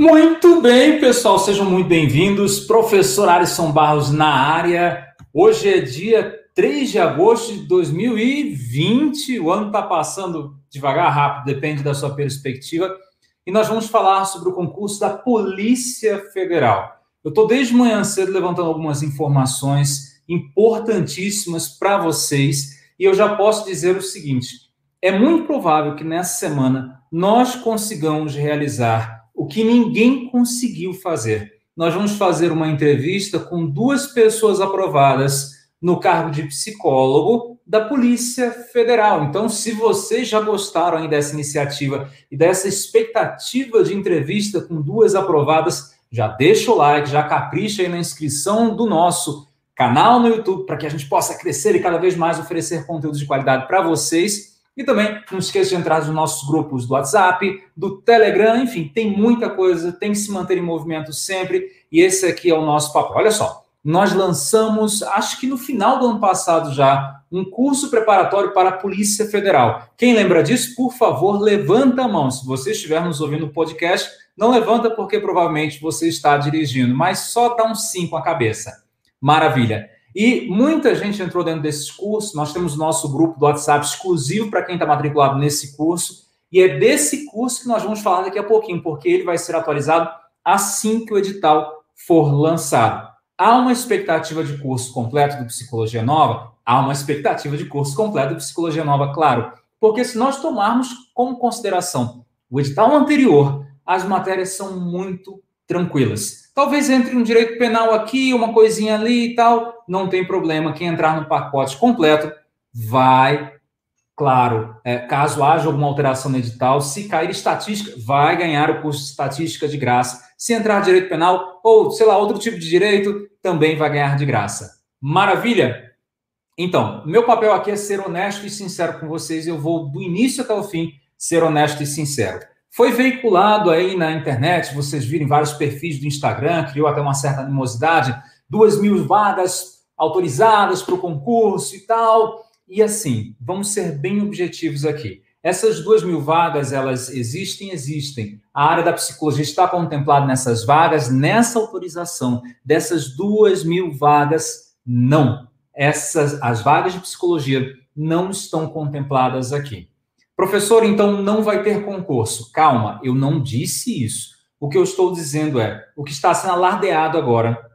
Muito bem, pessoal, sejam muito bem-vindos. Professor Alisson Barros na área. Hoje é dia 3 de agosto de 2020. O ano está passando devagar, rápido, depende da sua perspectiva. E nós vamos falar sobre o concurso da Polícia Federal. Eu estou desde manhã cedo levantando algumas informações importantíssimas para vocês e eu já posso dizer o seguinte: é muito provável que nessa semana nós consigamos realizar o que ninguém conseguiu fazer. Nós vamos fazer uma entrevista com duas pessoas aprovadas no cargo de psicólogo da Polícia Federal. Então, se vocês já gostaram aí dessa iniciativa e dessa expectativa de entrevista com duas aprovadas, já deixa o like, já capricha aí na inscrição do nosso canal no YouTube para que a gente possa crescer e cada vez mais oferecer conteúdo de qualidade para vocês. E também não esqueça de entrar nos nossos grupos do WhatsApp, do Telegram, enfim, tem muita coisa, tem que se manter em movimento sempre. E esse aqui é o nosso papel. Olha só, nós lançamos, acho que no final do ano passado já, um curso preparatório para a Polícia Federal. Quem lembra disso, por favor, levanta a mão. Se você estiver nos ouvindo no podcast, não levanta porque provavelmente você está dirigindo, mas só dá um sim com a cabeça. Maravilha. E muita gente entrou dentro desses cursos. Nós temos o nosso grupo do WhatsApp exclusivo para quem está matriculado nesse curso. E é desse curso que nós vamos falar daqui a pouquinho, porque ele vai ser atualizado assim que o edital for lançado. Há uma expectativa de curso completo do Psicologia Nova? Há uma expectativa de curso completo do Psicologia Nova, claro. Porque se nós tomarmos como consideração o edital anterior, as matérias são muito tranquilas. Talvez entre um direito penal aqui, uma coisinha ali e tal, não tem problema. Quem entrar no pacote completo vai, claro, é, caso haja alguma alteração no edital, se cair estatística, vai ganhar o curso de estatística de graça. Se entrar direito penal ou, sei lá, outro tipo de direito, também vai ganhar de graça. Maravilha? Então, meu papel aqui é ser honesto e sincero com vocês. Eu vou, do início até o fim, ser honesto e sincero. Foi veiculado aí na internet, vocês viram vários perfis do Instagram, criou até uma certa animosidade, duas mil vagas autorizadas para o concurso e tal. E assim, vamos ser bem objetivos aqui. Essas duas mil vagas, elas existem, existem. A área da psicologia está contemplada nessas vagas, nessa autorização dessas duas mil vagas, não. Essas, as vagas de psicologia não estão contempladas aqui. Professor, então não vai ter concurso. Calma, eu não disse isso. O que eu estou dizendo é, o que está sendo alardeado agora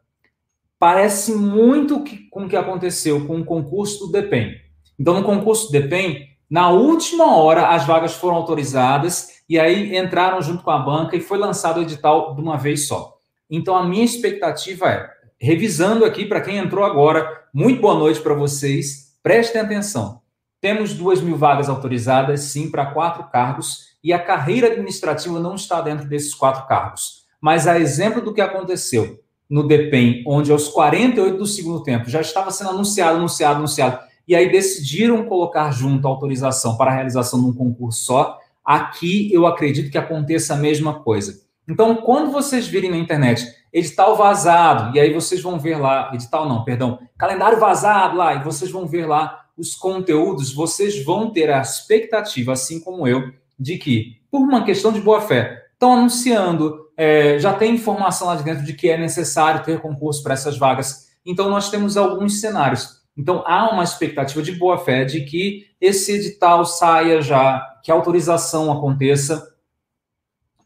parece muito com o que aconteceu com o concurso do DEPEN. Então, no concurso do DEPEN, na última hora, as vagas foram autorizadas e aí entraram junto com a banca e foi lançado o edital de uma vez só. Então, a minha expectativa é, revisando aqui para quem entrou agora, muito boa noite para vocês, prestem atenção. Temos duas mil vagas autorizadas, sim, para quatro cargos, e a carreira administrativa não está dentro desses quatro cargos. Mas a exemplo do que aconteceu no DEPEN, onde aos 48 do segundo tempo já estava sendo anunciado, anunciado, anunciado, e aí decidiram colocar junto a autorização para a realização de um concurso só, aqui eu acredito que aconteça a mesma coisa. Então, quando vocês virem na internet edital vazado, e aí vocês vão ver lá, edital não, perdão, calendário vazado lá, e vocês vão ver lá os conteúdos, vocês vão ter a expectativa, assim como eu, de que, por uma questão de boa fé, estão anunciando, é, já tem informação lá de dentro de que é necessário ter concurso para essas vagas. Então, nós temos alguns cenários. Então, há uma expectativa de boa fé de que esse edital saia já, que a autorização aconteça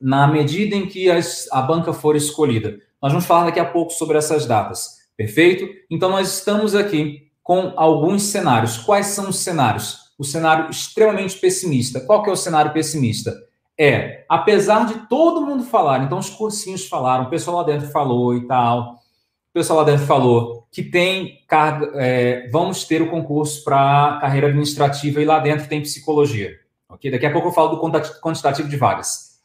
na medida em que as, a banca for escolhida. Nós vamos falar daqui a pouco sobre essas datas, perfeito? Então, nós estamos aqui com alguns cenários. Quais são os cenários? O cenário extremamente pessimista. Qual que é o cenário pessimista? É, apesar de todo mundo falar, então os cursinhos falaram, o pessoal lá dentro falou e tal, o pessoal lá dentro falou que tem carga, é, vamos ter o concurso para carreira administrativa e lá dentro tem psicologia. Ok? Daqui a pouco eu falo do quantitativo de vagas.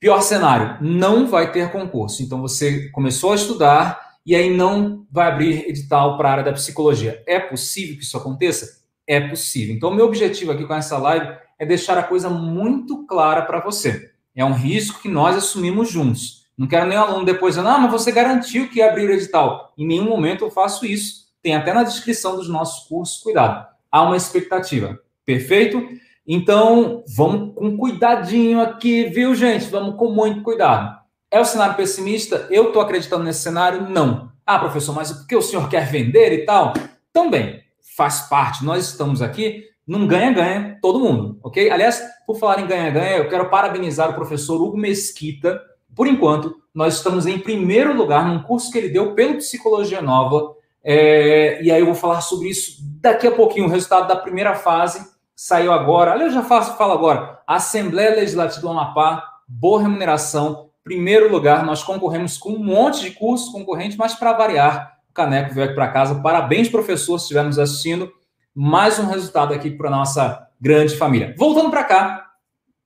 Pior cenário, não vai ter concurso. Então você começou a estudar, e aí não vai abrir edital para a área da psicologia. É possível que isso aconteça? É possível. Então, meu objetivo aqui com essa live é deixar a coisa muito clara para você. É um risco que nós assumimos juntos. Não quero o aluno depois dizendo, ah, mas você garantiu que ia abrir o edital. Em nenhum momento eu faço isso. Tem até na descrição dos nossos cursos, cuidado. Há uma expectativa. Perfeito? Então, vamos com cuidadinho aqui, viu, gente? Vamos com muito cuidado. É o cenário pessimista? Eu estou acreditando nesse cenário? Não. Ah, professor, mas por que o senhor quer vender e tal? Também faz parte. Nós estamos aqui num ganha-ganha, todo mundo, ok? Aliás, por falar em ganha-ganha, eu quero parabenizar o professor Hugo Mesquita. Por enquanto, nós estamos em primeiro lugar num curso que ele deu pelo Psicologia Nova. É, e aí eu vou falar sobre isso daqui a pouquinho. O resultado da primeira fase saiu agora. Aliás, eu já faço, falo agora. Assembleia Legislativa do Amapá, boa remuneração, primeiro lugar, nós concorremos com um monte de cursos concorrentes, mas para variar, o Caneco veio aqui para casa. Parabéns, professor, se estivermos assistindo. Mais um resultado aqui para nossa grande família. Voltando para cá,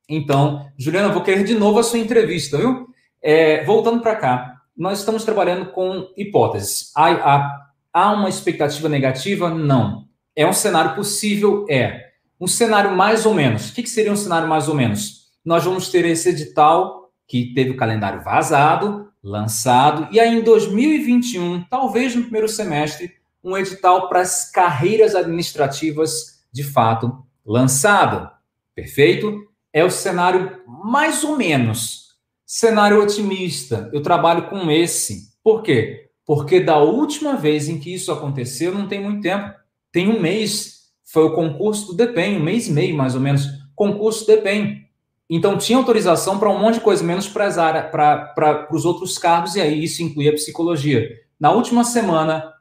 então, Juliana, vou querer de novo a sua entrevista, viu? É, voltando para cá, nós estamos trabalhando com hipóteses. Há, há, há uma expectativa negativa? Não. É um cenário possível? É. Um cenário mais ou menos. O que, que seria um cenário mais ou menos? Nós vamos ter esse edital que teve o calendário vazado, lançado, e aí em 2021, talvez no primeiro semestre, um edital para as carreiras administrativas de fato lançado. Perfeito? É o cenário mais ou menos. Cenário otimista. Eu trabalho com esse. Por quê? Porque da última vez em que isso aconteceu, não tem muito tempo. Tem um mês. Foi o concurso do DEPEN, um mês e meio mais ou menos. Concurso DEPEN. Então, tinha autorização para um monte de coisa, menos para os outros cargos, e aí isso incluía psicologia. Na última semana,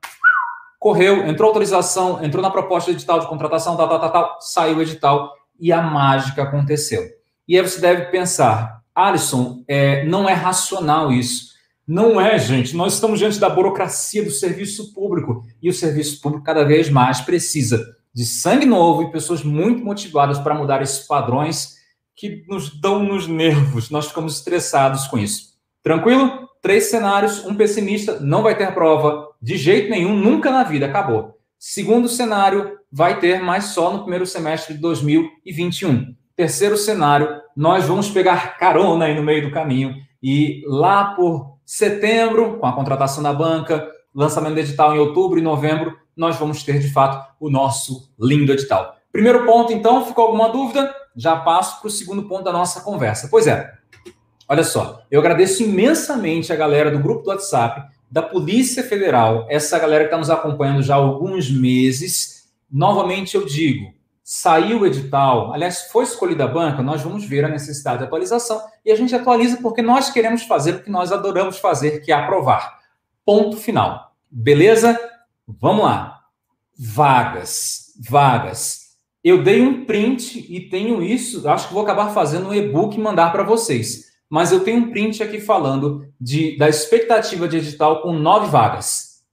correu, entrou autorização, entrou na proposta edital de contratação, tal, tal, tal, tal, saiu o edital e a mágica aconteceu. E aí você deve pensar, Alisson, é, não é racional isso. Não é, gente. Nós estamos diante da burocracia do serviço público e o serviço público cada vez mais precisa de sangue novo e pessoas muito motivadas para mudar esses padrões que nos dão nos nervos, nós ficamos estressados com isso. Tranquilo? Três cenários, um pessimista, não vai ter prova de jeito nenhum, nunca na vida, acabou. Segundo cenário, vai ter, mas só no primeiro semestre de 2021. Terceiro cenário, nós vamos pegar carona aí no meio do caminho e lá por setembro, com a contratação da banca, lançamento do edital em outubro e novembro, nós vamos ter de fato o nosso lindo edital. Primeiro ponto, então, ficou alguma dúvida? Já passo para o segundo ponto da nossa conversa. Pois é, olha só, eu agradeço imensamente a galera do grupo do WhatsApp, da Polícia Federal, essa galera que está nos acompanhando já há alguns meses. Novamente eu digo, saiu o edital, aliás, foi escolhida a banca, nós vamos ver a necessidade de atualização e a gente atualiza porque nós queremos fazer o que nós adoramos fazer, que é aprovar. Ponto final. Beleza? Vamos lá. Vagas, vagas. Eu dei um print e tenho isso, acho que vou acabar fazendo um e-book e mandar para vocês. Mas eu tenho um print aqui falando de, da expectativa de edital com nove vagas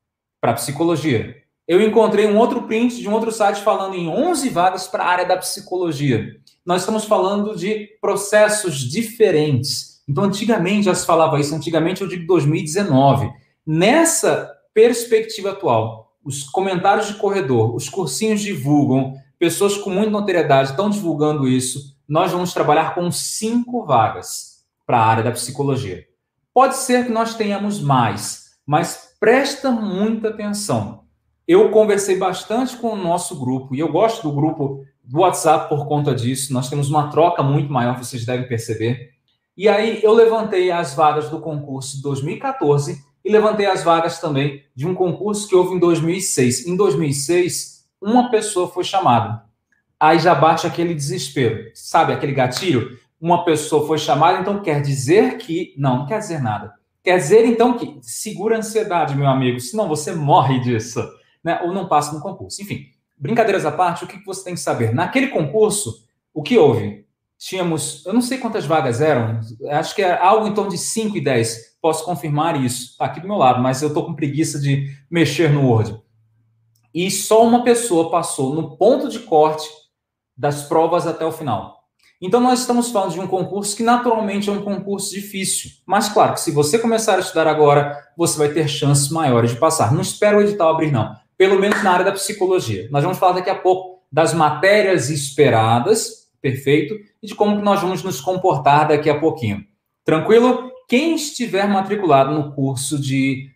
para psicologia. Eu encontrei um outro print de um outro site falando em 11 vagas para a área da psicologia. Nós estamos falando de processos diferentes. Então, antigamente já se falava isso, antigamente eu digo 2019. Nessa perspectiva atual, os comentários de corredor, os cursinhos divulgam, pessoas com muita notoriedade estão divulgando isso. Nós vamos trabalhar com cinco vagas para a área da psicologia. Pode ser que nós tenhamos mais, mas presta muita atenção. Eu conversei bastante com o nosso grupo e eu gosto do grupo do WhatsApp por conta disso. Nós temos uma troca muito maior, vocês devem perceber. E aí eu levantei as vagas do concurso 2014 e levantei as vagas também de um concurso que houve em 2006. Em 2006, uma pessoa foi chamada. Aí já bate aquele desespero, sabe aquele gatilho? Uma pessoa foi chamada, então quer dizer que. Não, não quer dizer nada. Quer dizer, então, que segura a ansiedade, meu amigo, senão você morre disso, né? Ou não passa no concurso. Enfim, brincadeiras à parte, o que você tem que saber? Naquele concurso, o que houve? Tínhamos, eu não sei quantas vagas eram, acho que é algo em torno de 5 e 10. Posso confirmar isso tá aqui do meu lado, mas eu estou com preguiça de mexer no Word e só uma pessoa passou no ponto de corte das provas até o final. Então, nós estamos falando de um concurso que naturalmente é um concurso difícil. Mas, claro, que se você começar a estudar agora, você vai ter chances maiores de passar. Não espera o edital abrir, não. Pelo menos na área da psicologia. Nós vamos falar daqui a pouco das matérias esperadas, perfeito? E de como que nós vamos nos comportar daqui a pouquinho. Tranquilo? Quem estiver matriculado no curso de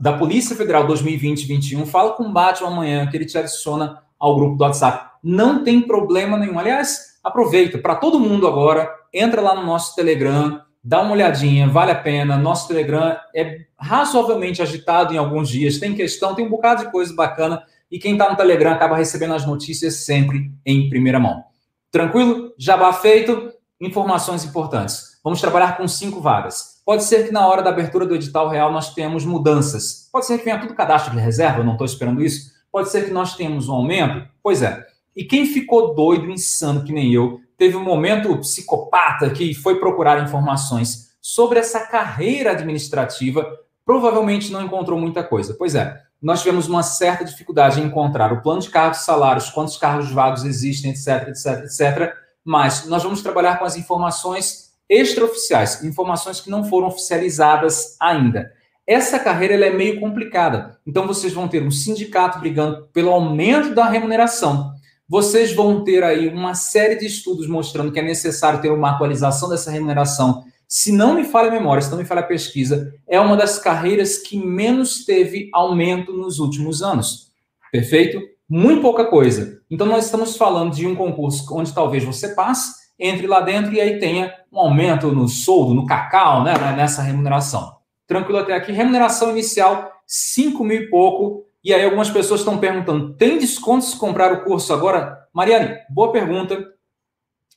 da Polícia Federal 2020-21, fala com o Batman amanhã, que ele te adiciona ao grupo do WhatsApp. Não tem problema nenhum. Aliás, aproveita, para todo mundo agora, entra lá no nosso Telegram, dá uma olhadinha, vale a pena. Nosso Telegram é razoavelmente agitado em alguns dias, tem questão, tem um bocado de coisa bacana. E quem está no Telegram acaba recebendo as notícias sempre em primeira mão. Tranquilo? Jabá feito, informações importantes. Vamos trabalhar com cinco vagas. Pode ser que na hora da abertura do edital real nós tenhamos mudanças. Pode ser que venha tudo cadastro de reserva, não estou esperando isso. Pode ser que nós tenhamos um aumento. Pois é. E quem ficou doido, insano, que nem eu, teve um momento psicopata que foi procurar informações sobre essa carreira administrativa, provavelmente não encontrou muita coisa. Pois é, nós tivemos uma certa dificuldade em encontrar o plano de cargos salários, quantos cargos vagos existem, etc, etc, etc. Mas nós vamos trabalhar com as informações extraoficiais, informações que não foram oficializadas ainda. Essa carreira é meio complicada. Então vocês vão ter um sindicato brigando pelo aumento da remuneração vocês vão ter aí uma série de estudos mostrando que é necessário ter uma atualização dessa remuneração. Se não me falha a memória, se não me falha a pesquisa, é uma das carreiras que menos teve aumento nos últimos anos. Perfeito? Muito pouca coisa. Então, nós estamos falando de um concurso onde talvez você passe, entre lá dentro e aí tenha um aumento no soldo, no cacau, né, nessa remuneração. Tranquilo até aqui? Remuneração inicial, 5 mil e pouco e aí algumas pessoas estão perguntando: tem desconto se comprar o curso agora? Mariane, boa pergunta.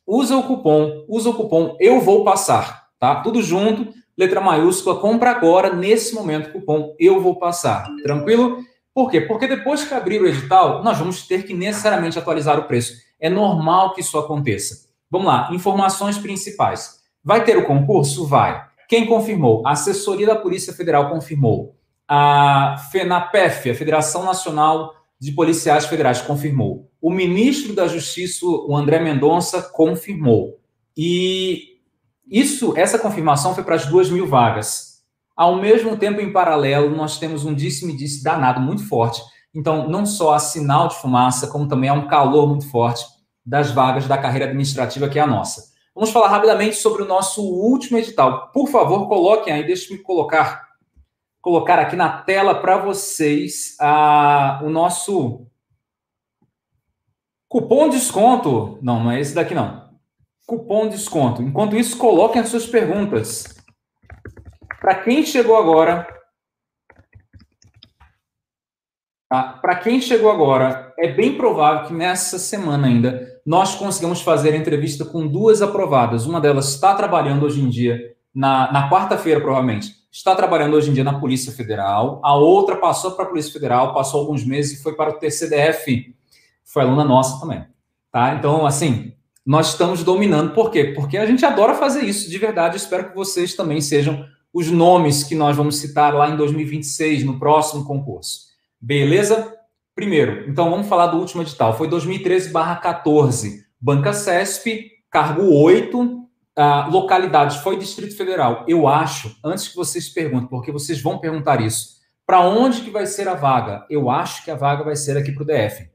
Usa o cupom, usa o cupom Eu Vou Passar, tá? Tudo junto, letra maiúscula, compra agora, nesse momento, cupom Eu Vou Passar. Tranquilo? Por quê? Porque depois que abrir o edital, nós vamos ter que necessariamente atualizar o preço. É normal que isso aconteça. Vamos lá, informações principais. Vai ter o concurso? Vai. Quem confirmou? A assessoria da Polícia Federal confirmou a FENAPEF, a Federação Nacional de Policiais Federais, confirmou. O ministro da Justiça, o André Mendonça, confirmou. E isso, essa confirmação foi para as duas mil vagas. Ao mesmo tempo, em paralelo, nós temos um disse-me-disse danado muito forte. Então, não só há sinal de fumaça, como também há um calor muito forte das vagas da carreira administrativa que é a nossa. Vamos falar rapidamente sobre o nosso último edital. Por favor, coloquem aí, deixe-me colocar colocar aqui na tela para vocês a, o nosso cupom desconto. Não, não é esse daqui não. Cupom desconto. Enquanto isso, coloquem as suas perguntas. Para quem chegou agora, tá? para quem chegou agora, é bem provável que nessa semana ainda nós consigamos fazer entrevista com duas aprovadas. Uma delas está trabalhando hoje em dia, na, na quarta-feira, provavelmente está trabalhando hoje em dia na Polícia Federal, a outra passou para a Polícia Federal, passou alguns meses e foi para o TCDF, foi aluna nossa também. Tá? Então, assim, nós estamos dominando. Por quê? Porque a gente adora fazer isso, de verdade. Espero que vocês também sejam os nomes que nós vamos citar lá em 2026, no próximo concurso. Beleza? Primeiro, então vamos falar do último edital. Foi 2013-14, Banca CESP, cargo 8, localidades foi Distrito Federal. Eu acho, antes que vocês perguntem, porque vocês vão perguntar isso, para onde que vai ser a vaga? Eu acho que a vaga vai ser aqui para o DF.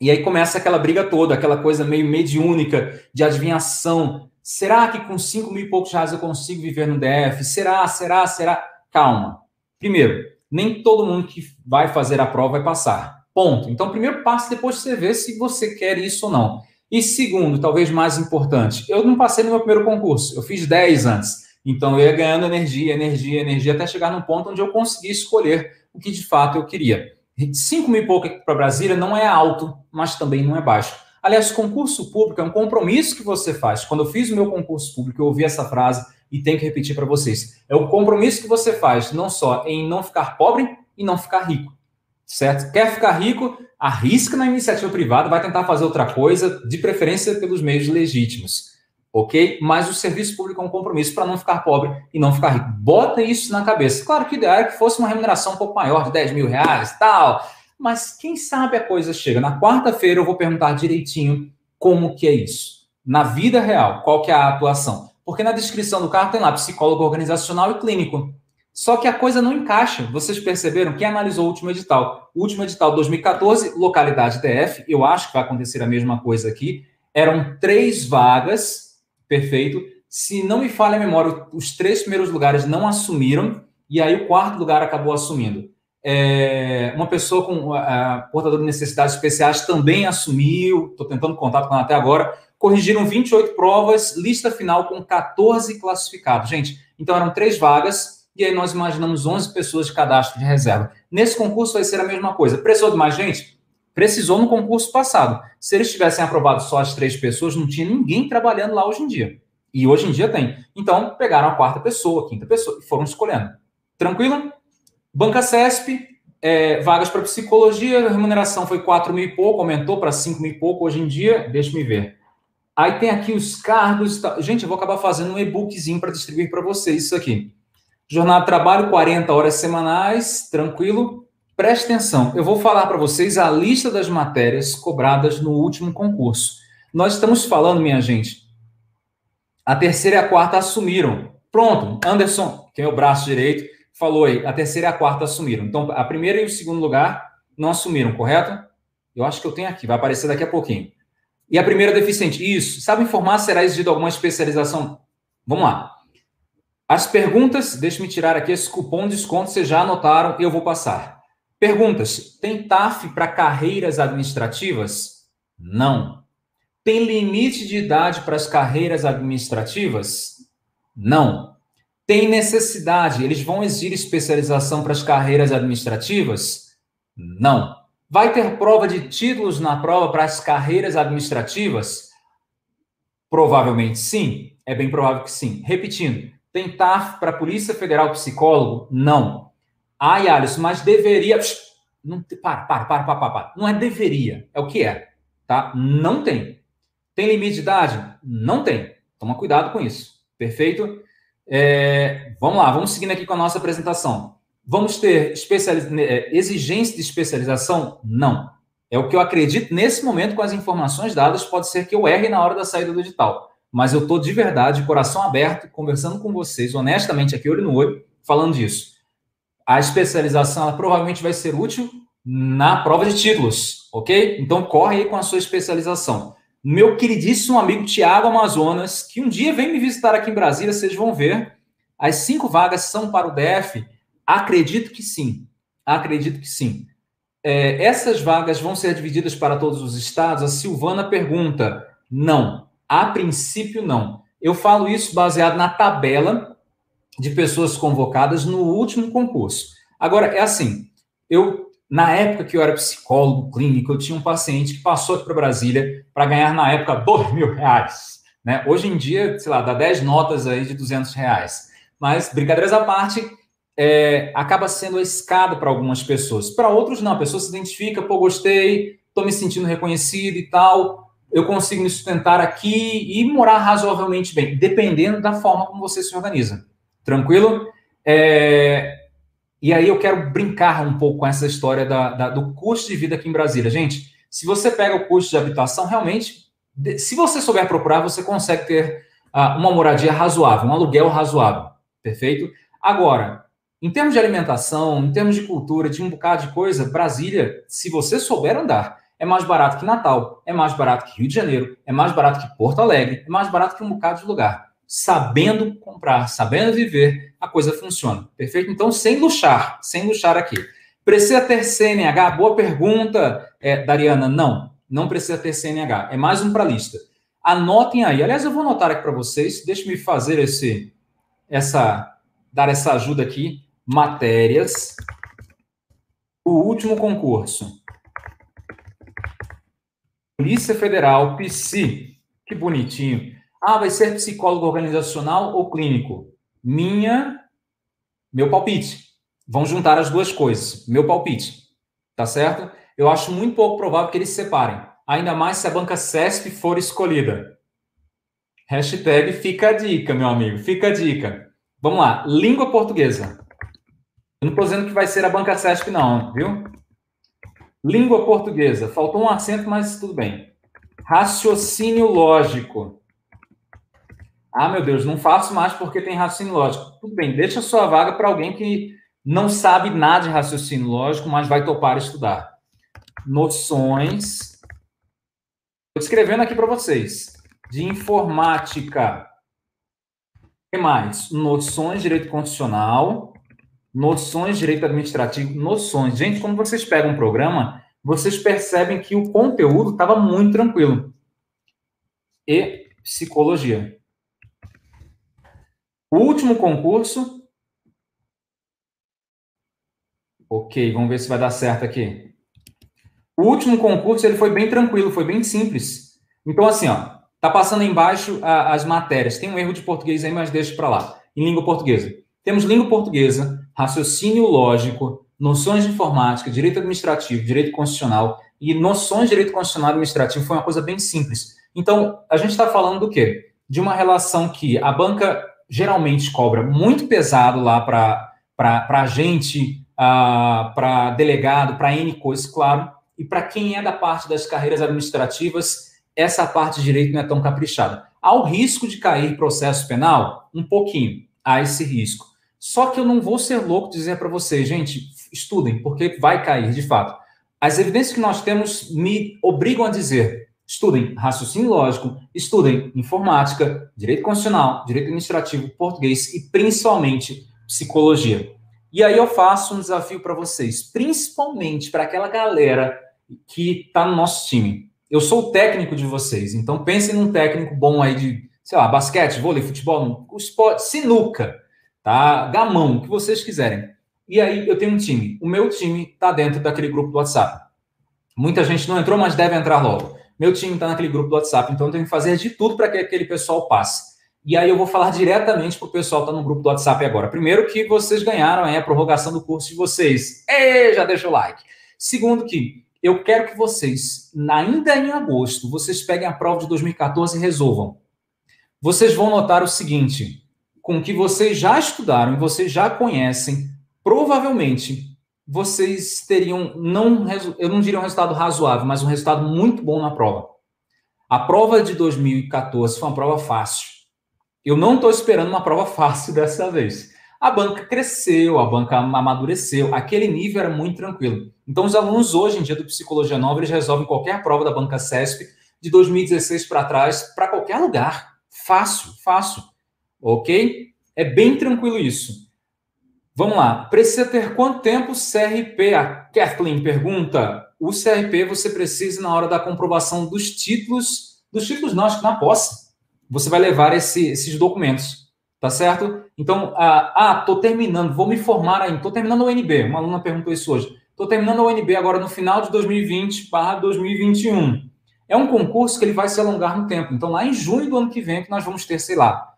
E aí começa aquela briga toda, aquela coisa meio mediúnica de adivinhação. Será que com 5 mil e poucos reais eu consigo viver no DF? Será, será, será? Calma. Primeiro, nem todo mundo que vai fazer a prova vai passar. Ponto. Então, primeiro passo, depois você vê se você quer isso ou não. E segundo, talvez mais importante, eu não passei no meu primeiro concurso, eu fiz 10 antes. Então eu ia ganhando energia, energia, energia, até chegar num ponto onde eu consegui escolher o que de fato eu queria. 5 mil e pouco para Brasília não é alto, mas também não é baixo. Aliás, concurso público é um compromisso que você faz. Quando eu fiz o meu concurso público, eu ouvi essa frase e tenho que repetir para vocês. É o compromisso que você faz, não só em não ficar pobre e não ficar rico. Certo? Quer ficar rico? Arrisca na iniciativa privada, vai tentar fazer outra coisa, de preferência pelos meios legítimos, ok? Mas o serviço público é um compromisso para não ficar pobre e não ficar rico. Bota isso na cabeça. Claro que o ideal é que fosse uma remuneração um pouco maior, de 10 mil reais tal, mas quem sabe a coisa chega. Na quarta-feira eu vou perguntar direitinho como que é isso. Na vida real, qual que é a atuação? Porque na descrição do carro tem lá psicólogo organizacional e clínico. Só que a coisa não encaixa. Vocês perceberam? Quem analisou o último edital? O último edital 2014, localidade DF, eu acho que vai acontecer a mesma coisa aqui. Eram três vagas, perfeito. Se não me falha a memória, os três primeiros lugares não assumiram, e aí o quarto lugar acabou assumindo. É, uma pessoa com portador de necessidades especiais também assumiu, estou tentando contato com ela até agora. corrigiram 28 provas, lista final com 14 classificados. Gente, então eram três vagas, e aí nós imaginamos 11 pessoas de cadastro de reserva. Nesse concurso vai ser a mesma coisa. Precisou de mais gente? Precisou no concurso passado. Se eles tivessem aprovado só as três pessoas, não tinha ninguém trabalhando lá hoje em dia. E hoje em dia tem. Então, pegaram a quarta pessoa, a quinta pessoa e foram escolhendo. Tranquilo? Banca CESP, é, vagas para psicologia, a remuneração foi 4 mil e pouco, aumentou para 5 mil e pouco hoje em dia, deixa me ver. Aí tem aqui os cargos. Gente, eu vou acabar fazendo um e-bookzinho para distribuir para vocês isso aqui. Jornada de trabalho, 40 horas semanais, tranquilo. Preste atenção, eu vou falar para vocês a lista das matérias cobradas no último concurso. Nós estamos falando, minha gente, a terceira e a quarta assumiram. Pronto, Anderson, que é o braço direito, falou aí, a terceira e a quarta assumiram. Então, a primeira e o segundo lugar não assumiram, correto? Eu acho que eu tenho aqui, vai aparecer daqui a pouquinho. E a primeira deficiente, isso. Sabe informar será exigido alguma especialização? Vamos lá. As perguntas, deixe-me tirar aqui esse cupom de desconto, vocês já anotaram, eu vou passar. Perguntas: tem TAF para carreiras administrativas? Não. Tem limite de idade para as carreiras administrativas? Não. Tem necessidade? Eles vão exigir especialização para as carreiras administrativas? Não. Vai ter prova de títulos na prova para as carreiras administrativas? Provavelmente sim. É bem provável que sim. Repetindo, tem TAF para a Polícia Federal Psicólogo? Não. Ai, Alisson, mas deveria. Não, para, para, para, para, para. Não é deveria, é o que é. Tá? Não tem. Tem limite de idade? Não tem. Toma cuidado com isso. Perfeito? É, vamos lá, vamos seguindo aqui com a nossa apresentação. Vamos ter especializ... É, exigência de especialização? Não. É o que eu acredito nesse momento com as informações dadas. Pode ser que eu erre na hora da saída do edital. Mas eu estou de verdade, coração aberto, conversando com vocês, honestamente, aqui olho no olho, falando disso. A especialização ela provavelmente vai ser útil na prova de títulos, ok? Então corre aí com a sua especialização meu queridíssimo amigo Tiago Amazonas, que um dia vem me visitar aqui em Brasília, vocês vão ver. As cinco vagas são para o DF? Acredito que sim. Acredito que sim. É, essas vagas vão ser divididas para todos os estados? A Silvana pergunta. Não. A princípio, não. Eu falo isso baseado na tabela de pessoas convocadas no último concurso. Agora, é assim: eu na época que eu era psicólogo clínico, eu tinha um paciente que passou aqui para Brasília para ganhar, na época, dois mil reais. Né? Hoje em dia, sei lá, dá 10 notas aí de 200 reais. Mas, brincadeiras à parte, é, acaba sendo a escada para algumas pessoas. Para outros, não. A pessoa se identifica, pô, gostei, estou me sentindo reconhecido e tal, eu consigo me sustentar aqui e morar razoavelmente bem, dependendo da forma como você se organiza. Tranquilo? É, e aí eu quero brincar um pouco com essa história da, da, do custo de vida aqui em Brasília. Gente, se você pega o custo de habitação, realmente, se você souber procurar, você consegue ter uh, uma moradia razoável, um aluguel razoável. Perfeito? Agora, em termos de alimentação, em termos de cultura, de um bocado de coisa, Brasília, se você souber andar, é mais barato que Natal, é mais barato que Rio de Janeiro, é mais barato que Porto Alegre, é mais barato que um bocado de lugar sabendo comprar, sabendo viver, a coisa funciona. Perfeito? Então, sem luxar, sem luxar aqui. Precisa ter CNH? Boa pergunta, é, Dariana. Não, não precisa ter CNH. É mais um para a lista. Anotem aí. Aliás, eu vou anotar aqui para vocês. Deixe-me fazer esse, essa, dar essa ajuda aqui. Matérias. O último concurso. Polícia Federal, PC. Que bonitinho. Ah, vai ser psicólogo organizacional ou clínico? Minha, meu palpite. Vão juntar as duas coisas. Meu palpite. Tá certo? Eu acho muito pouco provável que eles se separem. Ainda mais se a banca CESP for escolhida. Hashtag fica a dica, meu amigo. Fica a dica. Vamos lá. Língua portuguesa. Eu não estou dizendo que vai ser a banca CESP, não, viu? Língua portuguesa. Faltou um acento, mas tudo bem. Raciocínio lógico. Ah, meu Deus, não faço mais porque tem raciocínio lógico. Tudo bem, deixa a sua vaga para alguém que não sabe nada de raciocínio lógico, mas vai topar estudar. Noções. Estou escrevendo aqui para vocês. De informática. O que mais? Noções direito constitucional, noções de direito administrativo, noções. Gente, quando vocês pegam um programa, vocês percebem que o conteúdo estava muito tranquilo. e Psicologia. O último concurso. Ok, vamos ver se vai dar certo aqui. O último concurso ele foi bem tranquilo, foi bem simples. Então, assim, ó, tá passando embaixo a, as matérias. Tem um erro de português aí, mas deixa para lá. Em língua portuguesa. Temos língua portuguesa, raciocínio lógico, noções de informática, direito administrativo, direito constitucional e noções de direito constitucional administrativo foi uma coisa bem simples. Então, a gente está falando do quê? De uma relação que a banca geralmente cobra muito pesado lá para agente, uh, para delegado, para N coisas, claro, e para quem é da parte das carreiras administrativas, essa parte de direito não é tão caprichada. Há o risco de cair processo penal? Um pouquinho, há esse risco. Só que eu não vou ser louco dizer para vocês, gente, estudem, porque vai cair, de fato. As evidências que nós temos me obrigam a dizer: estudem raciocínio lógico, estudem informática, direito constitucional, direito administrativo, português e principalmente psicologia. E aí eu faço um desafio para vocês, principalmente para aquela galera que está no nosso time. Eu sou o técnico de vocês, então pensem num técnico bom aí de, sei lá, basquete, vôlei, futebol, esporte, sinuca, tá? Gamão, o que vocês quiserem. E aí eu tenho um time. O meu time está dentro daquele grupo do WhatsApp. Muita gente não entrou, mas deve entrar logo. Meu time está naquele grupo do WhatsApp, então eu tenho que fazer de tudo para que aquele pessoal passe. E aí eu vou falar diretamente para o pessoal que está no grupo do WhatsApp agora. Primeiro que vocês ganharam aí a prorrogação do curso de vocês. E já deixa o like. Segundo que eu quero que vocês, ainda em agosto, vocês peguem a prova de 2014 e resolvam. Vocês vão notar o seguinte, com o que vocês já estudaram e vocês já conhecem, provavelmente vocês teriam, não, eu não diria um resultado razoável, mas um resultado muito bom na prova. A prova de 2014 foi uma prova fácil. Eu não estou esperando uma prova fácil dessa vez. A banca cresceu, a banca amadureceu, aquele nível era muito tranquilo. Então, os alunos hoje em dia do Psicologia Nova, eles resolvem qualquer prova da banca CESP de 2016 para trás, para qualquer lugar. Fácil, fácil. Ok? É bem tranquilo isso. Vamos lá. Precisa ter quanto tempo CRP? A Kathleen pergunta. O CRP você precisa na hora da comprovação dos títulos, dos títulos não, acho que na posse. Você vai levar esse, esses documentos. Tá certo? Então, ah, ah, tô terminando, vou me formar ainda, tô terminando o UNB. Uma aluna perguntou isso hoje. Tô terminando o UNB agora no final de 2020 para 2021. É um concurso que ele vai se alongar no tempo. Então, lá em junho do ano que vem, que nós vamos ter, sei lá,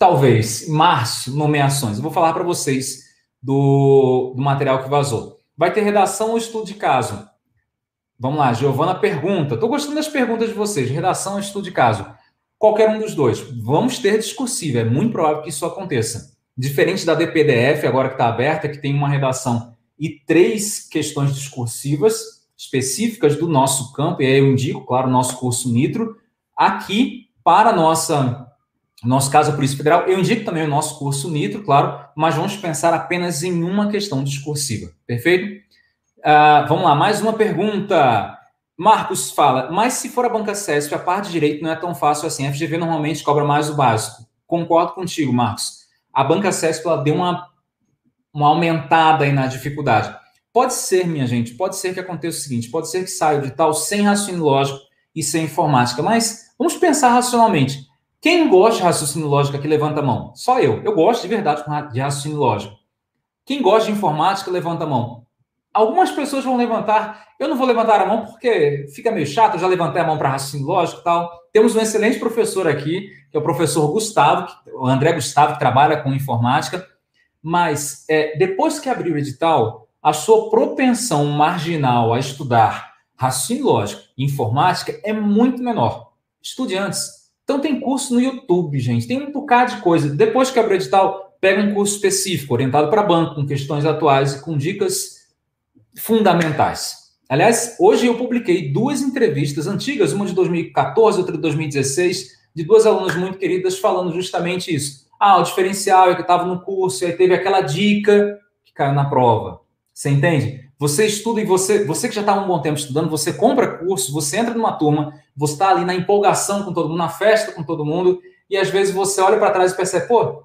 talvez, março, nomeações. Eu vou falar para vocês do, do material que vazou. Vai ter redação ou estudo de caso? Vamos lá, Giovana pergunta. Estou gostando das perguntas de vocês. Redação ou estudo de caso? qualquer um dos dois. Vamos ter discursivo, é muito provável que isso aconteça. Diferente da DPDF, agora que está aberta, que tem uma redação e três questões discursivas específicas do nosso campo, e aí eu indico, claro, o nosso curso Nitro. Aqui, para nossa nosso caso, a Polícia Federal, eu indico também o nosso curso Nitro, claro, mas vamos pensar apenas em uma questão discursiva, perfeito? Uh, vamos lá, mais uma pergunta. Marcos fala, mas se for a banca CESP, a parte de direito não é tão fácil assim. A FGV normalmente cobra mais o básico. Concordo contigo, Marcos. A banca CESP ela deu uma, uma aumentada aí na dificuldade. Pode ser, minha gente, pode ser que aconteça o seguinte: pode ser que saia de tal sem raciocínio lógico e sem informática. Mas vamos pensar racionalmente. Quem gosta de raciocínio lógico aqui, levanta a mão. Só eu. Eu gosto de verdade de raciocínio lógico. Quem gosta de informática, levanta a mão. Algumas pessoas vão levantar, eu não vou levantar a mão porque fica meio chato, eu já levantei a mão para raciocínio lógico e tal. Temos um excelente professor aqui, que é o professor Gustavo, o André Gustavo, que trabalha com informática, mas é, depois que abrir o edital, a sua propensão marginal a estudar raciocínio lógico e informática é muito menor. Estude antes. Então tem curso no YouTube, gente, tem um bocado de coisa. Depois que abrir o edital, pega um curso específico, orientado para banco, com questões atuais e com dicas fundamentais. Aliás, hoje eu publiquei duas entrevistas antigas, uma de 2014, outra de 2016, de duas alunas muito queridas falando justamente isso. Ah, o diferencial é que estava no curso, e aí teve aquela dica que caiu na prova. Você entende? Você estuda e você, você que já está há um bom tempo estudando, você compra curso, você entra numa turma, você está ali na empolgação com todo mundo, na festa com todo mundo, e às vezes você olha para trás e percebe, pô,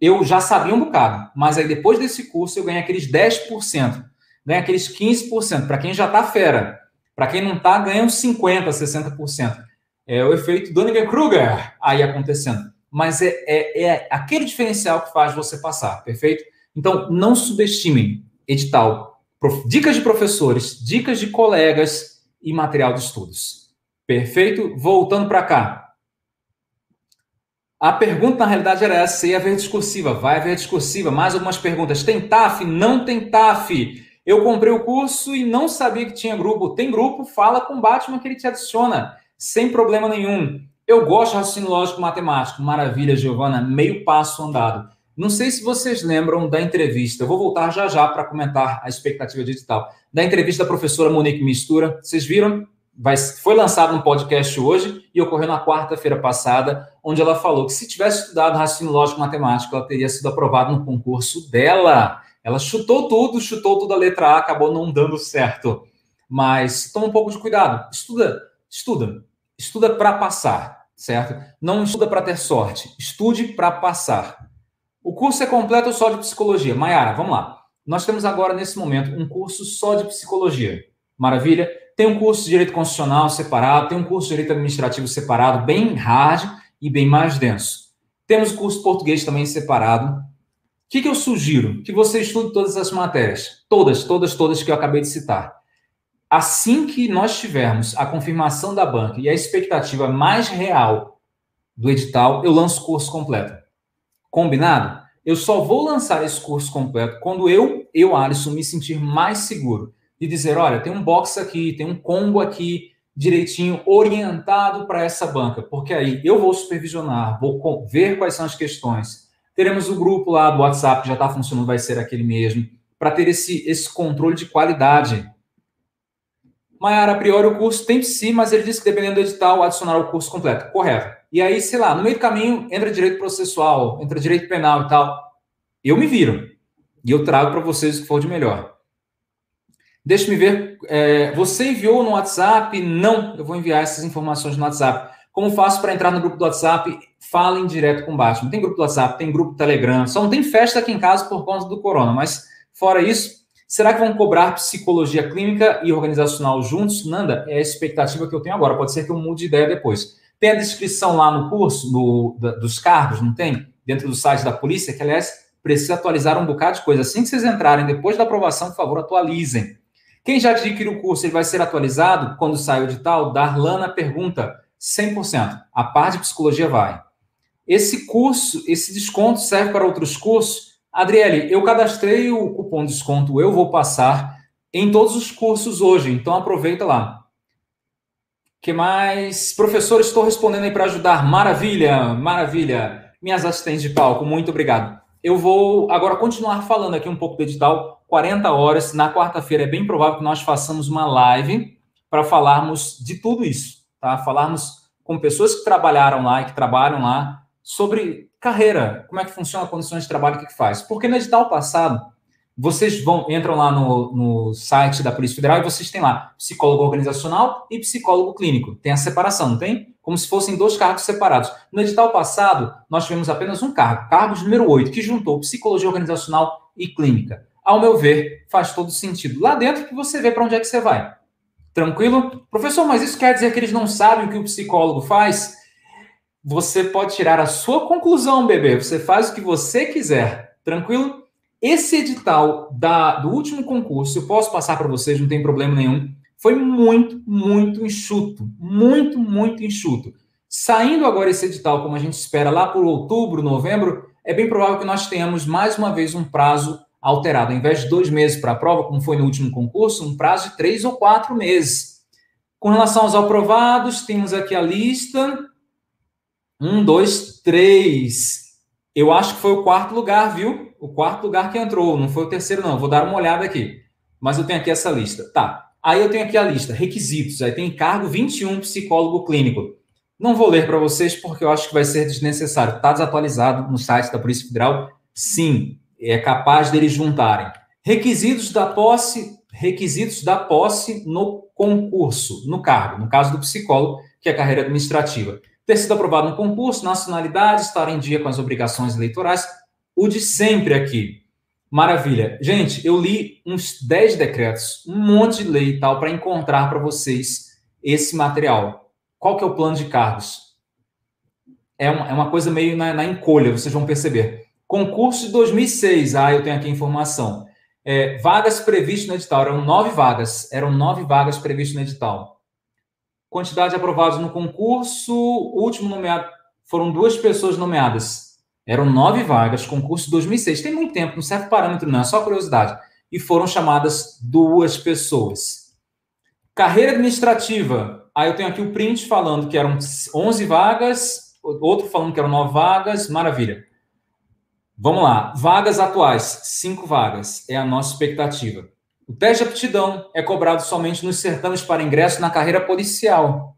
eu já sabia um bocado, mas aí depois desse curso eu ganhei aqueles 10% ganha aqueles 15%. Para quem já está fera. Para quem não está, ganha uns 50%, 60%. É o efeito Dunning-Kruger aí acontecendo. Mas é, é, é aquele diferencial que faz você passar, perfeito? Então, não subestimem edital, dicas de professores, dicas de colegas e material de estudos. Perfeito? Voltando para cá. A pergunta, na realidade, era essa: se ia haver discursiva? Vai haver discursiva. Mais algumas perguntas. Tem TAF? Não tem TAF. Eu comprei o curso e não sabia que tinha grupo. Tem grupo? Fala com o Batman que ele te adiciona. Sem problema nenhum. Eu gosto de raciocínio lógico matemático. Maravilha, Giovana. Meio passo andado. Não sei se vocês lembram da entrevista. Vou voltar já já para comentar a expectativa digital. Da entrevista da professora Monique Mistura. Vocês viram? vai, foi lançado um podcast hoje e ocorreu na quarta-feira passada, onde ela falou que se tivesse estudado raciocínio lógico matemático, ela teria sido aprovada no concurso dela. Ela chutou tudo, chutou tudo a letra A, acabou não dando certo. Mas toma um pouco de cuidado. Estuda, estuda. Estuda para passar, certo? Não estuda para ter sorte. Estude para passar. O curso é completo só de psicologia. Maiara, vamos lá. Nós temos agora, nesse momento, um curso só de psicologia. Maravilha? Tem um curso de direito constitucional separado, tem um curso de direito administrativo separado, bem hard e bem mais denso. Temos o curso português também separado. O que, que eu sugiro? Que você estude todas as matérias. Todas, todas, todas que eu acabei de citar. Assim que nós tivermos a confirmação da banca e a expectativa mais real do edital, eu lanço o curso completo. Combinado? Eu só vou lançar esse curso completo quando eu, eu, Alisson, me sentir mais seguro de dizer, olha, tem um box aqui, tem um combo aqui direitinho orientado para essa banca, porque aí eu vou supervisionar, vou ver quais são as questões. Teremos o grupo lá do WhatsApp que já está funcionando, vai ser aquele mesmo, para ter esse, esse controle de qualidade. Maiara, a priori o curso tem sim, mas ele disse que dependendo do edital, adicionar o curso completo. Correto. E aí, sei lá, no meio do caminho entra direito processual, entra direito penal e tal. Eu me viro. E eu trago para vocês o que for de melhor. Deixa-me ver. É, você enviou no WhatsApp? Não, eu vou enviar essas informações no WhatsApp. Como faço para entrar no grupo do WhatsApp? Falem direto com o Batman. Tem grupo do WhatsApp, tem grupo do Telegram. Só não tem festa aqui em casa por conta do corona, mas fora isso, será que vão cobrar psicologia clínica e organizacional juntos? Nanda, é a expectativa que eu tenho agora. Pode ser que eu mude de ideia depois. Tem a descrição lá no curso do, da, dos cargos, não tem? Dentro do site da polícia, que aliás precisa atualizar um bocado de coisa. Assim que vocês entrarem, depois da aprovação, por favor, atualizem. Quem já adquiriu o curso, ele vai ser atualizado quando sair o edital? Darlana pergunta, 100%. A parte de psicologia vai. Esse curso, esse desconto serve para outros cursos? Adriele, eu cadastrei o cupom de desconto Eu Vou Passar em todos os cursos hoje, então aproveita lá. Que mais? Professor, estou respondendo aí para ajudar. Maravilha, maravilha. Minhas assistentes de palco, muito obrigado. Eu vou agora continuar falando aqui um pouco do edital 40 horas. Na quarta-feira é bem provável que nós façamos uma live para falarmos de tudo isso, tá? Falarmos com pessoas que trabalharam lá e que trabalham lá sobre carreira, como é que funciona a condições de trabalho, o que, que faz. Porque no edital passado, vocês vão entram lá no, no site da Polícia Federal e vocês têm lá psicólogo organizacional e psicólogo clínico. Tem a separação, não tem? Como se fossem dois cargos separados. No edital passado, nós tivemos apenas um cargo, cargo número 8, que juntou psicologia organizacional e clínica ao meu ver, faz todo sentido. Lá dentro que você vê para onde é que você vai. Tranquilo? Professor, mas isso quer dizer que eles não sabem o que o psicólogo faz? Você pode tirar a sua conclusão, bebê. Você faz o que você quiser. Tranquilo? Esse edital da, do último concurso, eu posso passar para vocês, não tem problema nenhum. Foi muito, muito enxuto. Muito, muito enxuto. Saindo agora esse edital, como a gente espera, lá por outubro, novembro, é bem provável que nós tenhamos mais uma vez um prazo alterado. Ao invés de dois meses para a prova, como foi no último concurso, um prazo de três ou quatro meses. Com relação aos aprovados, temos aqui a lista. Um, dois, três. Eu acho que foi o quarto lugar, viu? O quarto lugar que entrou, não foi o terceiro, não. Vou dar uma olhada aqui. Mas eu tenho aqui essa lista. Tá. Aí eu tenho aqui a lista, requisitos. Aí tem cargo 21, psicólogo clínico. Não vou ler para vocês porque eu acho que vai ser desnecessário. Está desatualizado no site da Polícia Federal? Sim é capaz deles juntarem requisitos da posse, requisitos da posse no concurso, no cargo, no caso do psicólogo, que é a carreira administrativa. Ter sido aprovado no concurso, nacionalidade, estar em dia com as obrigações eleitorais, o de sempre aqui. Maravilha. Gente, eu li uns 10 decretos, um monte de lei e tal, para encontrar para vocês esse material. qual que é o plano de cargos? É uma, é uma coisa meio na, na encolha, vocês vão perceber. Concurso de 2006, ah, eu tenho aqui a informação. É, vagas previstas no edital, eram nove vagas, eram nove vagas previstas no edital. Quantidade de aprovados no concurso, último nomeado, foram duas pessoas nomeadas. Eram nove vagas, concurso de 2006. Tem muito tempo, não serve parâmetro, não, é só curiosidade. E foram chamadas duas pessoas. Carreira administrativa. Aí eu tenho aqui o print falando que eram 11 vagas, outro falando que eram nove vagas, maravilha. Vamos lá. Vagas atuais, cinco vagas, é a nossa expectativa. O teste de aptidão é cobrado somente nos certames para ingresso na carreira policial.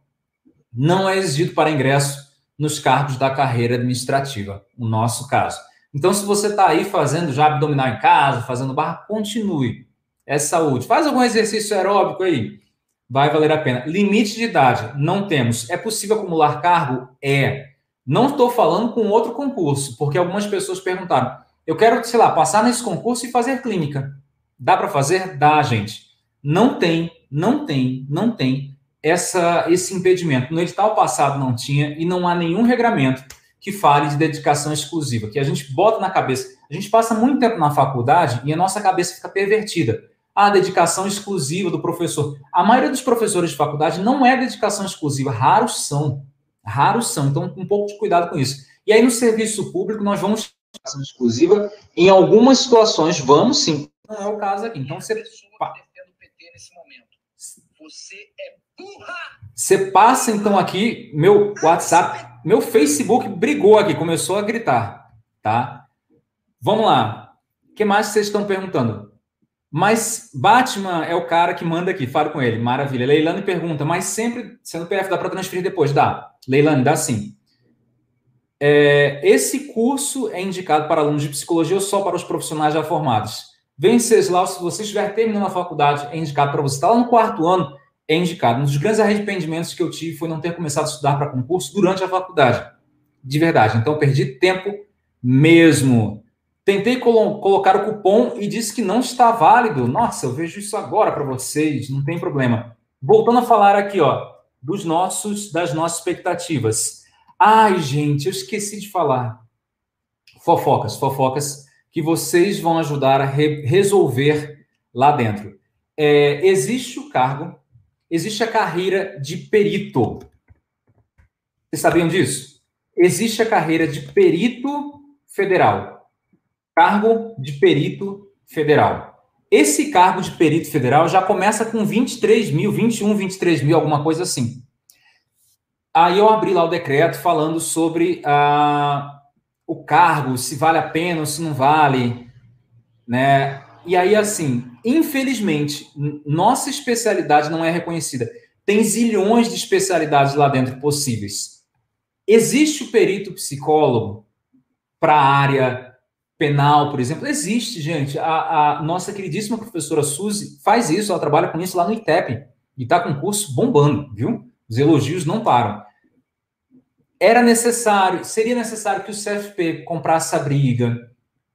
Não é exigido para ingresso nos cargos da carreira administrativa, no nosso caso. Então, se você está aí fazendo já abdominal em casa, fazendo barra, continue. É saúde. Faz algum exercício aeróbico aí. Vai valer a pena. Limite de idade, não temos. É possível acumular cargo? É. Não estou falando com outro concurso, porque algumas pessoas perguntaram: eu quero, sei lá, passar nesse concurso e fazer clínica. Dá para fazer? Dá, gente. Não tem, não tem, não tem essa, esse impedimento. No edital passado não tinha e não há nenhum regramento que fale de dedicação exclusiva, que a gente bota na cabeça. A gente passa muito tempo na faculdade e a nossa cabeça fica pervertida. A dedicação exclusiva do professor. A maioria dos professores de faculdade não é dedicação exclusiva, raros são. Raros são. Então, um pouco de cuidado com isso. E aí, no serviço público, nós vamos dedicação exclusiva. Em algumas situações, vamos sim. Não é o caso aqui. Então, você. Você é você passa então aqui, meu WhatsApp, meu Facebook brigou aqui, começou a gritar, tá? Vamos lá. O que mais vocês estão perguntando? Mas Batman é o cara que manda aqui, falo com ele. Maravilha. Leilane pergunta, mas sempre sendo PF dá para transferir depois? Dá. Leilane, dá sim. É, esse curso é indicado para alunos de psicologia ou só para os profissionais já formados? Venceslau, se você estiver terminando a faculdade, é indicado para você. Está lá no quarto ano, é indicado. Um dos grandes arrependimentos que eu tive foi não ter começado a estudar para concurso durante a faculdade. De verdade. Então, perdi tempo mesmo. Tentei colo colocar o cupom e disse que não está válido. Nossa, eu vejo isso agora para vocês, não tem problema. Voltando a falar aqui, ó, dos nossos, das nossas expectativas. Ai, gente, eu esqueci de falar. Fofocas, fofocas que vocês vão ajudar a re resolver lá dentro. É, existe o cargo existe a carreira de perito. Vocês sabiam disso? Existe a carreira de perito federal. Cargo de perito federal. Esse cargo de perito federal já começa com 23 mil, 21, 23 mil, alguma coisa assim. Aí eu abri lá o decreto falando sobre ah, o cargo, se vale a pena se não vale, né? E aí, assim, infelizmente, nossa especialidade não é reconhecida. Tem zilhões de especialidades lá dentro possíveis. Existe o perito psicólogo para a área penal, por exemplo? Existe, gente. A, a, nossa queridíssima professora Suzy faz isso, ela trabalha com isso lá no ITEP. E está com o curso bombando, viu? Os elogios não param. Era necessário, seria necessário que o CFP comprasse a briga,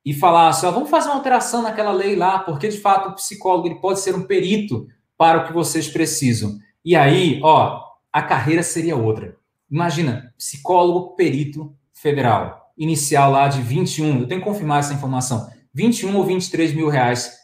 e falar assim, ó, vamos fazer uma alteração naquela lei lá, porque de fato o psicólogo ele pode ser um perito para o que vocês precisam. E aí, ó, a carreira seria outra. Imagina, psicólogo perito federal, inicial lá de 21, eu tenho que confirmar essa informação, 21 ou 23 mil reais.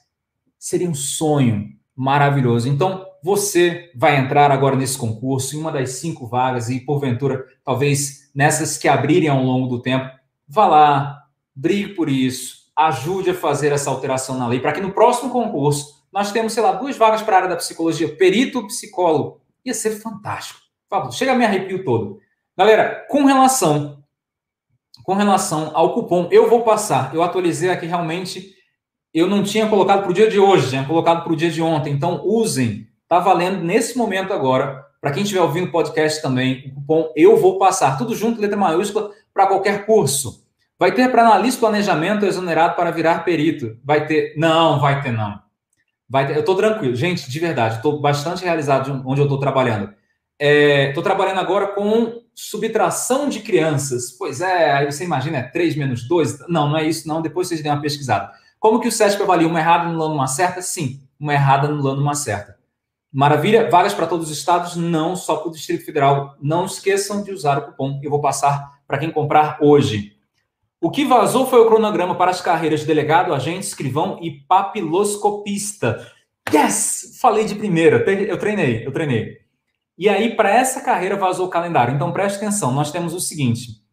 Seria um sonho maravilhoso. Então, você vai entrar agora nesse concurso, em uma das cinco vagas, e porventura, talvez nessas que abrirem ao longo do tempo, vá lá, brigue por isso, ajude a fazer essa alteração na lei, para que no próximo concurso nós temos, sei lá, duas vagas para a área da psicologia, perito psicólogo. Ia ser fantástico. Chega a me arrepio todo. Galera, com relação com relação ao cupom, eu vou passar. Eu atualizei aqui realmente. Eu não tinha colocado para o dia de hoje, tinha colocado para o dia de ontem. Então, usem. Está valendo nesse momento agora. Para quem estiver ouvindo o podcast também, o cupom eu vou passar. Tudo junto, letra maiúscula, para qualquer curso. Vai ter para analista planejamento exonerado para virar perito. Vai ter. Não, vai ter, não. Vai ter... Eu estou tranquilo. Gente, de verdade, estou bastante realizado onde eu estou trabalhando. Estou é... trabalhando agora com subtração de crianças. Pois é, aí você imagina, é 3 menos 2? Não, não é isso, não. Depois vocês dêem uma pesquisada. Como que o SESC avalia uma errada anulando uma certa? Sim, uma errada anulando uma certa. Maravilha? Vagas para todos os estados, não só para o Distrito Federal. Não esqueçam de usar o cupom. Eu vou passar para quem comprar hoje. O que vazou foi o cronograma para as carreiras de delegado, agente, escrivão e papiloscopista. Yes! Falei de primeira. Eu treinei, eu treinei. E aí, para essa carreira, vazou o calendário. Então, preste atenção. Nós temos o seguinte: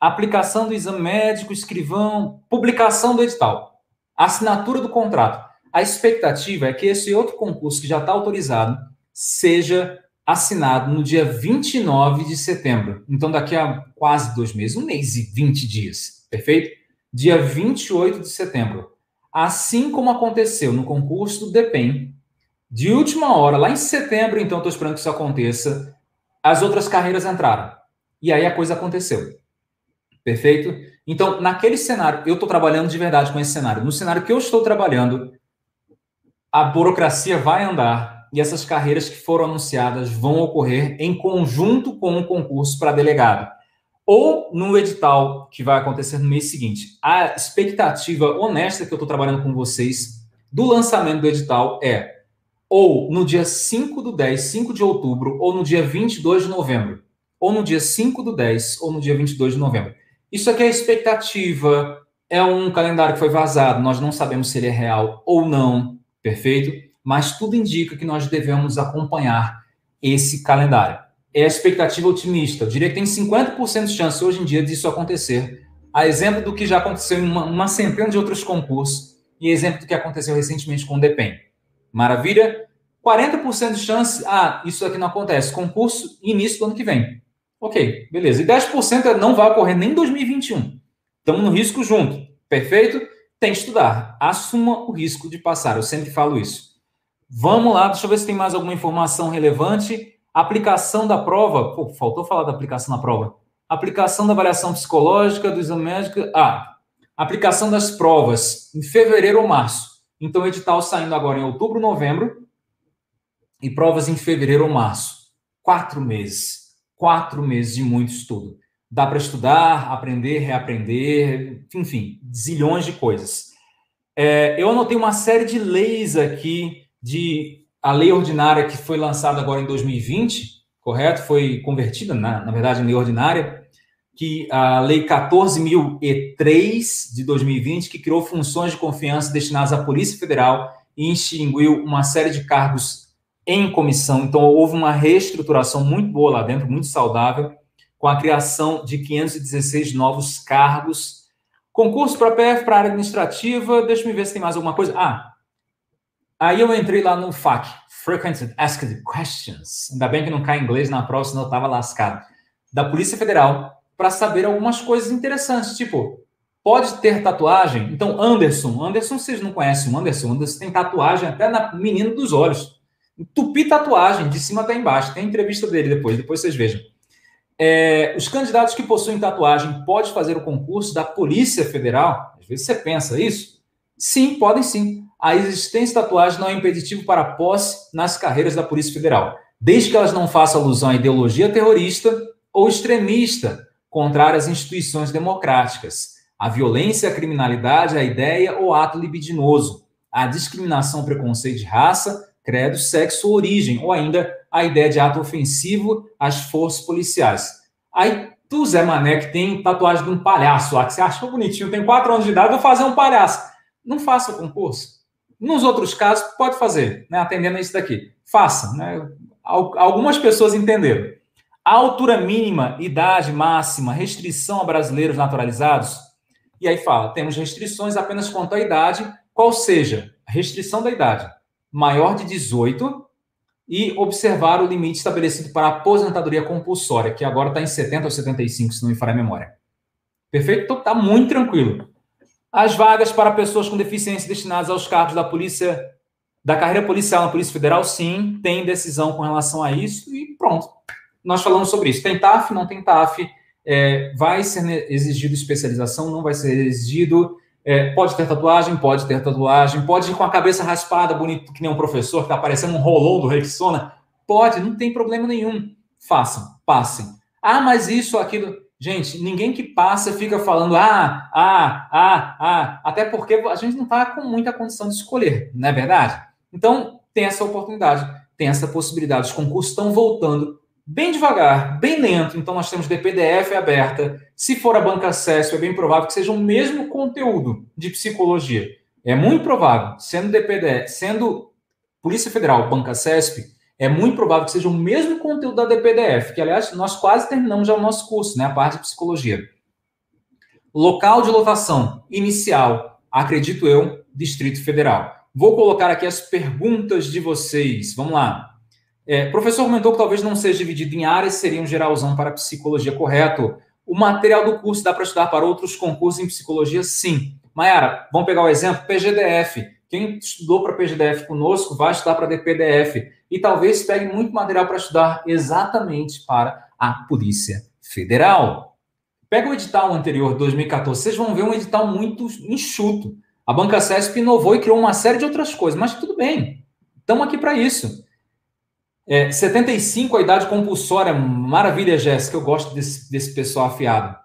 aplicação do exame médico, escrivão, publicação do edital, assinatura do contrato. A expectativa é que esse outro concurso que já está autorizado seja assinado no dia 29 de setembro. Então, daqui a quase dois meses, um mês e 20 dias, perfeito? Dia 28 de setembro. Assim como aconteceu no concurso do DEPEN, de última hora, lá em setembro, então estou esperando que isso aconteça, as outras carreiras entraram. E aí a coisa aconteceu. Perfeito? Então, naquele cenário, eu estou trabalhando de verdade com esse cenário. No cenário que eu estou trabalhando, a burocracia vai andar e essas carreiras que foram anunciadas vão ocorrer em conjunto com um concurso para delegado. Ou no edital que vai acontecer no mês seguinte. A expectativa honesta que eu estou trabalhando com vocês do lançamento do edital é ou no dia 5 do 10, 5 de outubro, ou no dia 22 de novembro, ou no dia 5 do 10, ou no dia 22 de novembro. Isso aqui é expectativa, é um calendário que foi vazado, nós não sabemos se ele é real ou não, perfeito? Mas tudo indica que nós devemos acompanhar esse calendário. É a expectativa otimista. Eu diria que tem 50% de chance hoje em dia disso acontecer. A exemplo do que já aconteceu em uma, uma centena de outros concursos e exemplo do que aconteceu recentemente com o DEPEN. Maravilha? 40% de chance, ah, isso aqui não acontece. Concurso início do ano que vem. Ok, beleza. E 10% não vai ocorrer nem em 2021. Estamos no risco junto. Perfeito? Tem que estudar. Assuma o risco de passar. Eu sempre falo isso. Vamos lá, deixa eu ver se tem mais alguma informação relevante. Aplicação da prova. Pô, faltou falar da aplicação da prova. Aplicação da avaliação psicológica, do exame médico. Ah, aplicação das provas em fevereiro ou março. Então, o edital saindo agora em outubro, novembro, e provas em fevereiro ou março. Quatro meses. Quatro meses de muito estudo. Dá para estudar, aprender, reaprender, enfim, zilhões de coisas. É, eu anotei uma série de leis aqui, de a lei ordinária que foi lançada agora em 2020, correto? Foi convertida, na, na verdade, em lei ordinária que a Lei 14.003 de 2020, que criou funções de confiança destinadas à Polícia Federal e extinguiu uma série de cargos em comissão. Então, houve uma reestruturação muito boa lá dentro, muito saudável, com a criação de 516 novos cargos. Concurso para PF, para área administrativa, deixa eu ver se tem mais alguma coisa. Ah, aí eu entrei lá no FAQ, Frequent Asked Questions. Ainda bem que não cai inglês na prova, senão eu estava lascado. Da Polícia Federal, para saber algumas coisas interessantes, tipo, pode ter tatuagem? Então, Anderson, Anderson, vocês não conhecem o Anderson, Anderson tem tatuagem até na menina dos olhos. Tupi tatuagem, de cima até embaixo. Tem entrevista dele depois, depois vocês vejam. É, os candidatos que possuem tatuagem podem fazer o concurso da Polícia Federal? Às vezes você pensa isso. Sim, podem sim. A existência de tatuagem não é impeditivo para posse nas carreiras da Polícia Federal, desde que elas não façam alusão à ideologia terrorista ou extremista, contrária às instituições democráticas, a violência, a criminalidade, a ideia ou ato libidinoso, a discriminação, preconceito de raça, credo, sexo ou origem, ou ainda a ideia de ato ofensivo às forças policiais. Aí tu, Zé Mané, que tem tatuagem de um palhaço lá, que você acha bonitinho, tem quatro anos de idade, vou fazer um palhaço. Não faça concurso. Nos outros casos, pode fazer, né, atendendo a isso daqui. Faça. Né? Algumas pessoas entenderam. A altura mínima, idade máxima, restrição a brasileiros naturalizados. E aí fala, temos restrições apenas quanto à idade, qual seja, restrição da idade maior de 18 e observar o limite estabelecido para a aposentadoria compulsória, que agora está em 70 ou 75, se não me falha a memória. Perfeito? Então está muito tranquilo. As vagas para pessoas com deficiência destinadas aos cargos da polícia, da carreira policial na Polícia Federal, sim, tem decisão com relação a isso e pronto nós falamos sobre isso. Tem TAF, não tem TAF, é, vai ser exigido especialização, não vai ser exigido. É, pode ter tatuagem, pode ter tatuagem, pode ir com a cabeça raspada, bonito, que nem um professor, que está parecendo um rolão do Rexona. Pode, não tem problema nenhum. Façam, passem. Ah, mas isso, aquilo. Gente, ninguém que passa fica falando ah, ah, ah, ah, até porque a gente não está com muita condição de escolher, não é verdade? Então, tem essa oportunidade. tem essa possibilidade. Os concursos estão voltando bem devagar, bem lento. Então, nós temos DPDF aberta. Se for a banca CESP, é bem provável que seja o mesmo conteúdo de psicologia. É muito provável, sendo DPDF, sendo Polícia Federal, banca CESP, é muito provável que seja o mesmo conteúdo da DPDF, que, aliás, nós quase terminamos já o nosso curso, né? A parte de psicologia. Local de lotação inicial, acredito eu, Distrito Federal. Vou colocar aqui as perguntas de vocês. Vamos lá. É, professor comentou que talvez não seja dividido em áreas, seria um geralzão para psicologia, correto? O material do curso dá para estudar para outros concursos em psicologia? Sim. Mayara, vamos pegar o exemplo? PGDF. Quem estudou para PGDF conosco vai estudar para DPDF. E talvez pegue muito material para estudar exatamente para a Polícia Federal. Pega o edital anterior, 2014, vocês vão ver um edital muito enxuto. A Banca CESP inovou e criou uma série de outras coisas, mas tudo bem. Estamos aqui para isso. É, 75, a idade compulsória. Maravilha, Jéssica. Eu gosto desse, desse pessoal afiado.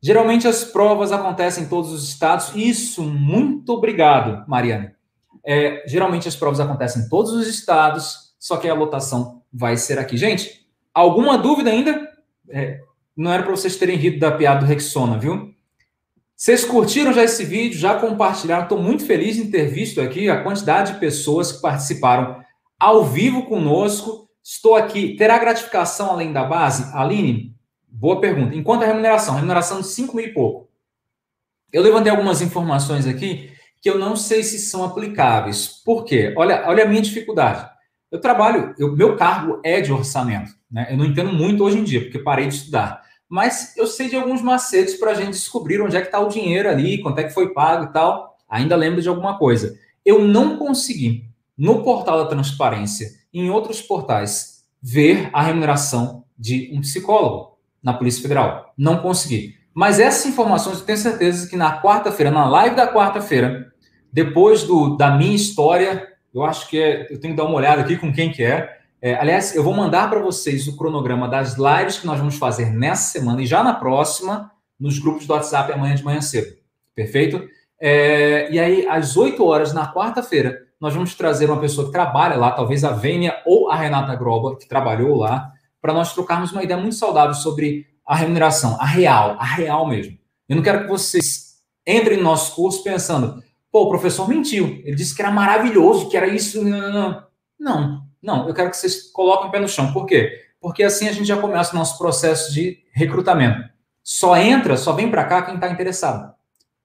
Geralmente as provas acontecem em todos os estados. Isso, muito obrigado, Mariana. É, geralmente as provas acontecem em todos os estados, só que a lotação vai ser aqui. Gente, alguma dúvida ainda? É, não era para vocês terem rido da piada do Rexona, viu? Vocês curtiram já esse vídeo, já compartilharam? Estou muito feliz em ter visto aqui a quantidade de pessoas que participaram ao vivo conosco. Estou aqui. Terá gratificação além da base? Aline, boa pergunta. Enquanto a remuneração, remuneração de 5 mil e pouco. Eu levantei algumas informações aqui que eu não sei se são aplicáveis. Por quê? Olha, olha a minha dificuldade. Eu trabalho, eu, meu cargo é de orçamento. Né? Eu não entendo muito hoje em dia, porque parei de estudar. Mas eu sei de alguns macetes para a gente descobrir onde é que está o dinheiro ali, quanto é que foi pago e tal. Ainda lembro de alguma coisa. Eu não consegui no portal da transparência em outros portais ver a remuneração de um psicólogo na Polícia Federal. Não consegui. Mas essas informações eu tenho certeza que na quarta-feira, na live da quarta-feira, depois do, da minha história, eu acho que é, eu tenho que dar uma olhada aqui com quem que é. é aliás, eu vou mandar para vocês o cronograma das lives que nós vamos fazer nessa semana e já na próxima, nos grupos do WhatsApp amanhã de manhã cedo. Perfeito? É, e aí, às 8 horas, na quarta-feira, nós vamos trazer uma pessoa que trabalha lá, talvez a Vênia ou a Renata Groba, que trabalhou lá, para nós trocarmos uma ideia muito saudável sobre a remuneração, a real, a real mesmo. Eu não quero que vocês entrem no nosso curso pensando, pô, o professor mentiu, ele disse que era maravilhoso, que era isso. Não, não, eu quero que vocês coloquem o pé no chão. Por quê? Porque assim a gente já começa o nosso processo de recrutamento. Só entra, só vem para cá quem está interessado.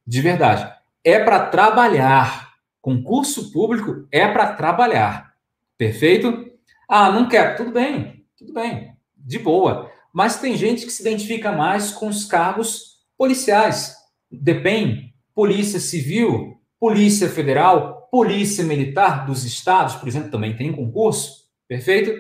De verdade. É para trabalhar. Concurso público é para trabalhar. Perfeito? Ah, não quero. Tudo bem, tudo bem. De boa. Mas tem gente que se identifica mais com os cargos policiais. Depende. Polícia Civil, Polícia Federal, Polícia Militar dos estados, por exemplo, também tem concurso. Perfeito?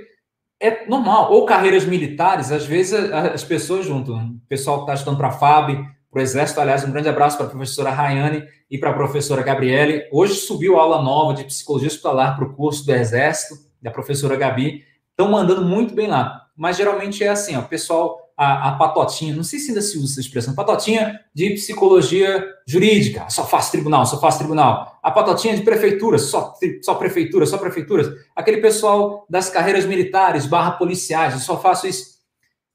É normal. Ou carreiras militares, às vezes as pessoas juntam. O pessoal que está estudando para a FAB, para o Exército. Aliás, um grande abraço para a professora Rayane e para a professora Gabriele. Hoje subiu aula nova de psicologia hospitalar para o curso do Exército, da professora Gabi. Estão mandando muito bem lá. Mas geralmente é assim, ó, o pessoal, a, a, patotinha, não sei se ainda se usa essa expressão, patotinha de psicologia jurídica, só faz tribunal, só faz tribunal. A patotinha de prefeitura, só, só prefeitura, só prefeituras. Aquele pessoal das carreiras militares, barra policiais, eu só faço isso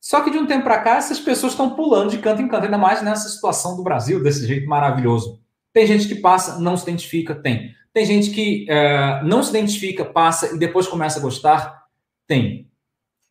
só que de um tempo para cá, essas pessoas estão pulando de canto em canto, ainda mais nessa situação do Brasil, desse jeito maravilhoso. Tem gente que passa, não se identifica, tem. Tem gente que é, não se identifica, passa e depois começa a gostar, tem.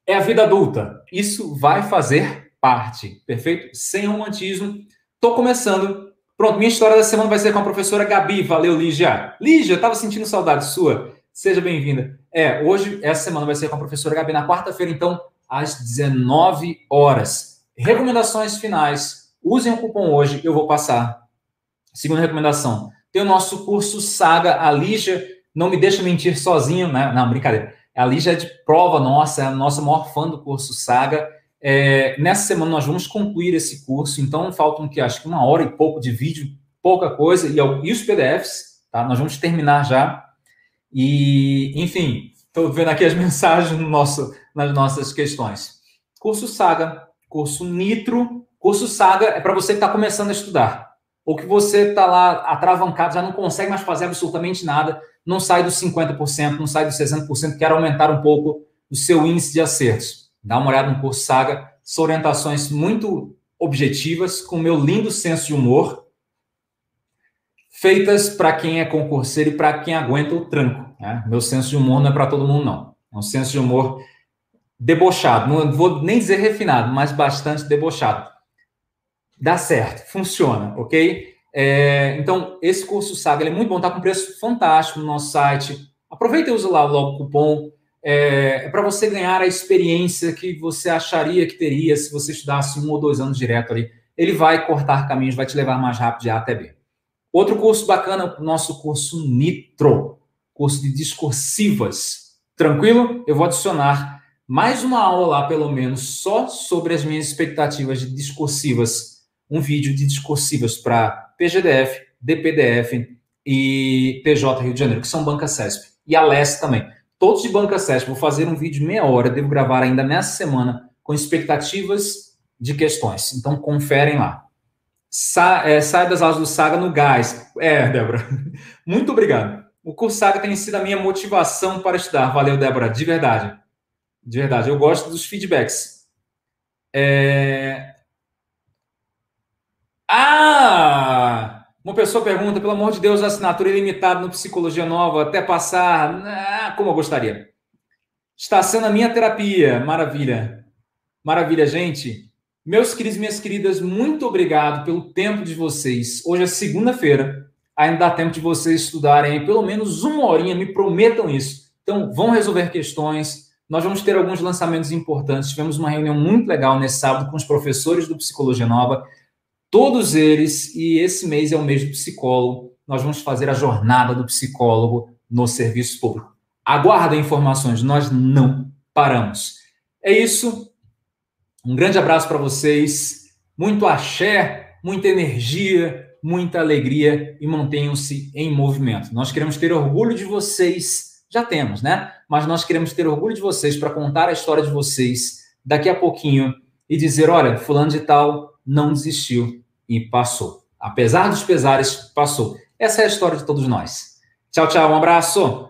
É a vida adulta. Isso vai fazer parte, perfeito? Sem romantismo. Estou começando. Pronto, minha história da semana vai ser com a professora Gabi. Valeu, Lígia. Lígia, estava sentindo saudade sua. Seja bem-vinda. É, hoje, essa semana vai ser com a professora Gabi. Na quarta-feira, então, às 19 horas. Recomendações finais. Usem o cupom hoje, eu vou passar. Segunda recomendação. Tem o nosso curso Saga. A Lígia não me deixa mentir sozinho, né? Não, brincadeira. A Lígia é de prova nossa, é a nossa maior fã do curso Saga. É, nessa semana nós vamos concluir esse curso, então faltam que acho que uma hora e pouco de vídeo, pouca coisa, e, e os PDFs, tá? Nós vamos terminar já. E, enfim, estou vendo aqui as mensagens no nosso nas nossas questões. Curso Saga, curso Nitro. Curso Saga é para você que está começando a estudar. Ou que você está lá atravancado, já não consegue mais fazer absolutamente nada. Não sai dos 50%, não sai dos 60%, quer aumentar um pouco o seu índice de acertos. Dá uma olhada no curso Saga, são orientações muito objetivas, com meu lindo senso de humor, feitas para quem é concurseiro e para quem aguenta o tranco. Né? Meu senso de humor não é para todo mundo, não. É um senso de humor debochado, não vou nem dizer refinado, mas bastante debochado. Dá certo, funciona, ok? É, então, esse curso Saga é muito bom, está com preço fantástico no nosso site. Aproveita e usa lá logo o cupom. É, é para você ganhar a experiência que você acharia que teria se você estudasse um ou dois anos direto ali. Ele vai cortar caminhos, vai te levar mais rápido de A até B. Outro curso bacana, o nosso curso Nitro, curso de discursivas. Tranquilo? Eu vou adicionar mais uma aula lá, pelo menos, só sobre as minhas expectativas de discursivas. Um vídeo de discursivas para PGDF, DPDF e PJ Rio de Janeiro, que são banca CESP. E a LES também. Todos de banca CESP. Vou fazer um vídeo de meia hora, devo gravar ainda nessa semana, com expectativas de questões. Então, conferem lá. Sa é, sai das aulas do Saga no gás. É, Débora. Muito obrigado. O curso Saga tem sido a minha motivação para estudar. Valeu, Débora, de verdade. De verdade, eu gosto dos feedbacks. É... Ah! Uma pessoa pergunta, pelo amor de Deus, assinatura ilimitada no Psicologia Nova até passar. Ah, como eu gostaria. Está sendo a minha terapia. Maravilha. Maravilha, gente. Meus queridos e minhas queridas, muito obrigado pelo tempo de vocês. Hoje é segunda-feira. Ainda dá tempo de vocês estudarem pelo menos uma horinha, me prometam isso. Então, vão resolver questões nós vamos ter alguns lançamentos importantes. Tivemos uma reunião muito legal nesse sábado com os professores do Psicologia Nova, todos eles, e esse mês é o mês do psicólogo. Nós vamos fazer a jornada do psicólogo no serviço público. Aguardem informações, nós não paramos. É isso. Um grande abraço para vocês. Muito axé, muita energia, muita alegria e mantenham-se em movimento. Nós queremos ter orgulho de vocês já temos, né? Mas nós queremos ter orgulho de vocês para contar a história de vocês daqui a pouquinho e dizer: olha, Fulano de Tal não desistiu e passou. Apesar dos pesares, passou. Essa é a história de todos nós. Tchau, tchau, um abraço.